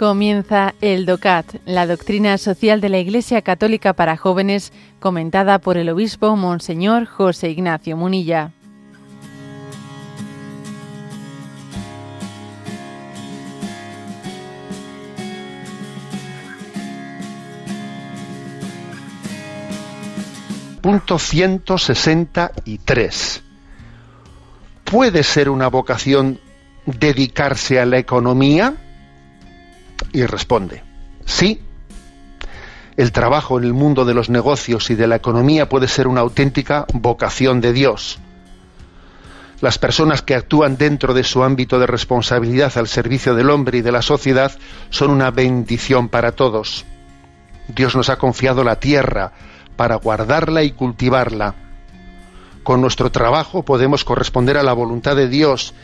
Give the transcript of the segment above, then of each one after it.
Comienza el DOCAT, la doctrina social de la Iglesia Católica para jóvenes, comentada por el obispo Monseñor José Ignacio Munilla. Punto 163. ¿Puede ser una vocación dedicarse a la economía? Y responde, sí. El trabajo en el mundo de los negocios y de la economía puede ser una auténtica vocación de Dios. Las personas que actúan dentro de su ámbito de responsabilidad al servicio del hombre y de la sociedad son una bendición para todos. Dios nos ha confiado la tierra para guardarla y cultivarla. Con nuestro trabajo podemos corresponder a la voluntad de Dios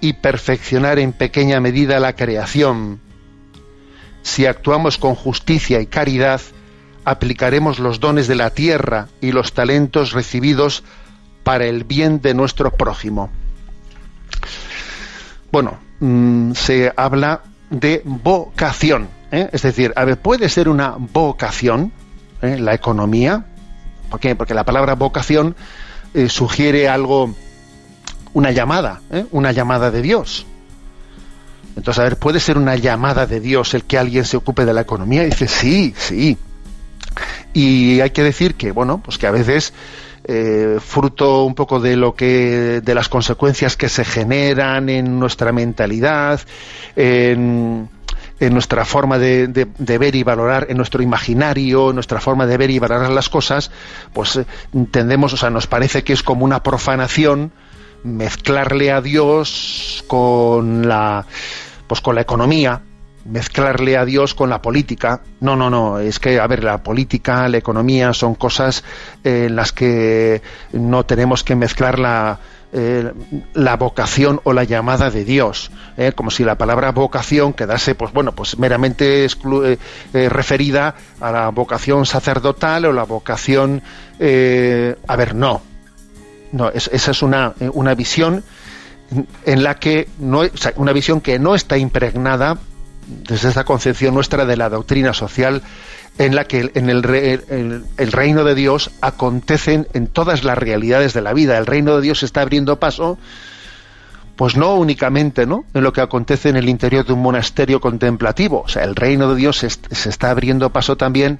y perfeccionar en pequeña medida la creación si actuamos con justicia y caridad, aplicaremos los dones de la tierra y los talentos recibidos para el bien de nuestro prójimo. Bueno, mm, se habla de vocación, ¿eh? es decir, a ver, puede ser una vocación ¿eh? la economía, ¿por qué? Porque la palabra vocación eh, sugiere algo, una llamada, una llamada de Dios. Entonces, a ver, ¿puede ser una llamada de Dios el que alguien se ocupe de la economía? Y dice, sí, sí. Y hay que decir que, bueno, pues que a veces, eh, fruto un poco de lo que, de las consecuencias que se generan en nuestra mentalidad, en, nuestra forma de, ver y valorar, en nuestro imaginario, en nuestra forma de ver y valorar las cosas, pues eh, entendemos, o sea, nos parece que es como una profanación mezclarle a Dios con la pues con la economía, mezclarle a Dios con la política. No, no, no, es que, a ver, la política, la economía son cosas en las que no tenemos que mezclar la, eh, la vocación o la llamada de Dios, ¿eh? como si la palabra vocación quedase, pues bueno, pues meramente eh, referida a la vocación sacerdotal o la vocación, a ver, no, no, esa es una, una visión en la que no, una visión que no está impregnada desde esta concepción nuestra de la doctrina social en la que en el, el, reino de Dios acontecen en todas las realidades de la vida. El reino de Dios está abriendo paso, pues no únicamente ¿no? en lo que acontece en el interior de un monasterio contemplativo. O sea, el reino de Dios se, se está abriendo paso también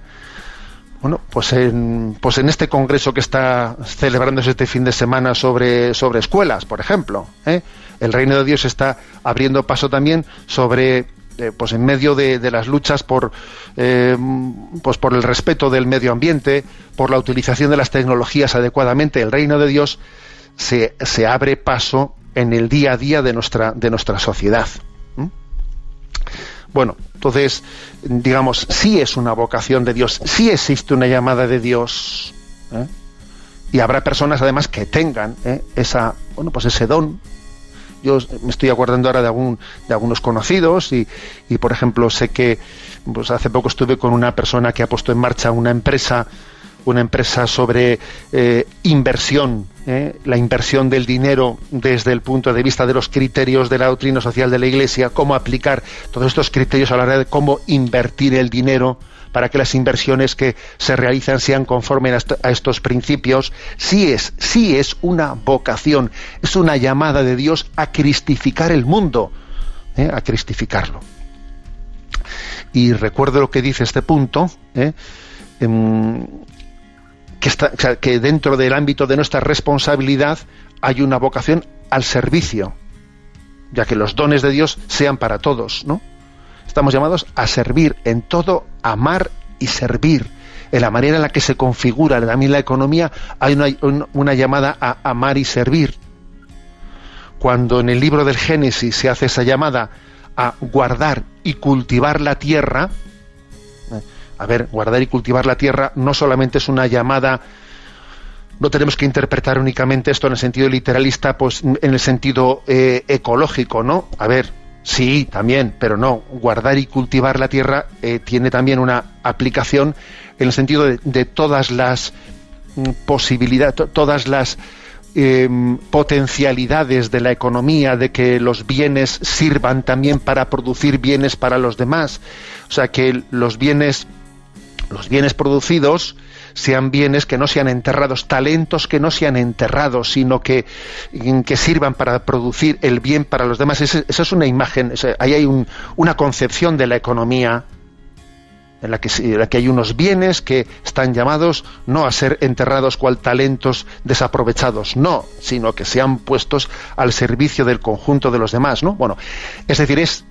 bueno, pues en, pues en este congreso que está celebrándose este fin de semana sobre, sobre escuelas, por ejemplo, ¿eh? el reino de Dios está abriendo paso también sobre, eh, pues en medio de, las luchas por, eh, pues por el respeto del medio ambiente, por la utilización de las tecnologías adecuadamente, el reino de Dios se, se abre paso en el día a día de nuestra, de nuestra sociedad. Bueno, entonces, digamos, sí es una vocación de Dios, sí existe una llamada de Dios. ¿eh? Y habrá personas además que tengan ¿eh? esa, bueno, pues ese don. Yo me estoy acordando ahora de, algún, de algunos conocidos y, y, por ejemplo, sé que pues hace poco estuve con una persona que ha puesto en marcha una empresa una empresa sobre eh, inversión, eh, la inversión del dinero desde el punto de vista de los criterios de la doctrina social de la Iglesia, cómo aplicar todos estos criterios a la hora de cómo invertir el dinero para que las inversiones que se realizan sean conformes a estos principios, sí es, sí es una vocación, es una llamada de Dios a cristificar el mundo, eh, a cristificarlo. Y recuerdo lo que dice este punto, que, está, que dentro del ámbito de nuestra responsabilidad hay una vocación al servicio, ya que los dones de Dios sean para todos, ¿no? Estamos llamados a servir en todo, amar y servir. En la manera en la que se configura también la economía hay una, una llamada a amar y servir. Cuando en el libro del Génesis se hace esa llamada a guardar y cultivar la tierra, a ver, guardar y cultivar la tierra no solamente es una llamada, no tenemos que interpretar únicamente esto en el sentido literalista, pues en el sentido eh, ecológico, ¿no? A ver, sí, también, pero no, guardar y cultivar la tierra eh, tiene también una aplicación en el sentido de, todas las mm, posibilidades, todas las em, potencialidades de la economía, de que los bienes sirvan también para producir bienes para los demás. O sea, que los bienes, los bienes producidos sean bienes que no sean enterrados, talentos que no sean enterrados, sino que, que sirvan para producir el bien para los demás. Esa, es una imagen, ahí hay una concepción de la economía en la, que, en la que hay unos bienes que están llamados no a ser enterrados cual talentos desaprovechados, no, sino que sean puestos al servicio del conjunto de los demás, ¿no? Bueno, es decir, es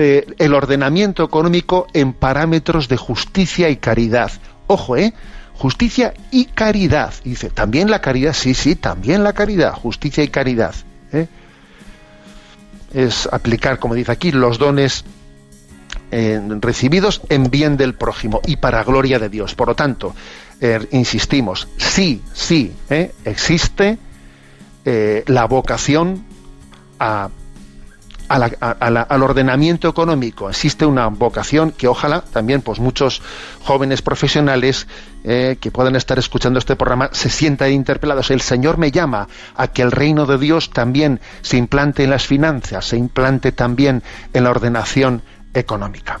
eh, el ordenamiento económico en parámetros de justicia y caridad. Ojo, ¿eh? Justicia y caridad. dice, también la caridad, sí, sí, también la caridad, justicia y caridad. ¿eh? Es aplicar, como dice aquí, los dones eh, recibidos en bien del prójimo y para gloria de Dios. Por lo tanto, insistimos, sí, sí, existe la vocación a, al ordenamiento económico. Existe una vocación que ojalá también pues muchos jóvenes profesionales que puedan estar escuchando este programa se sientan interpelados. El Señor me llama a que el reino de Dios también se implante en las finanzas, se implante también en la ordenación económica.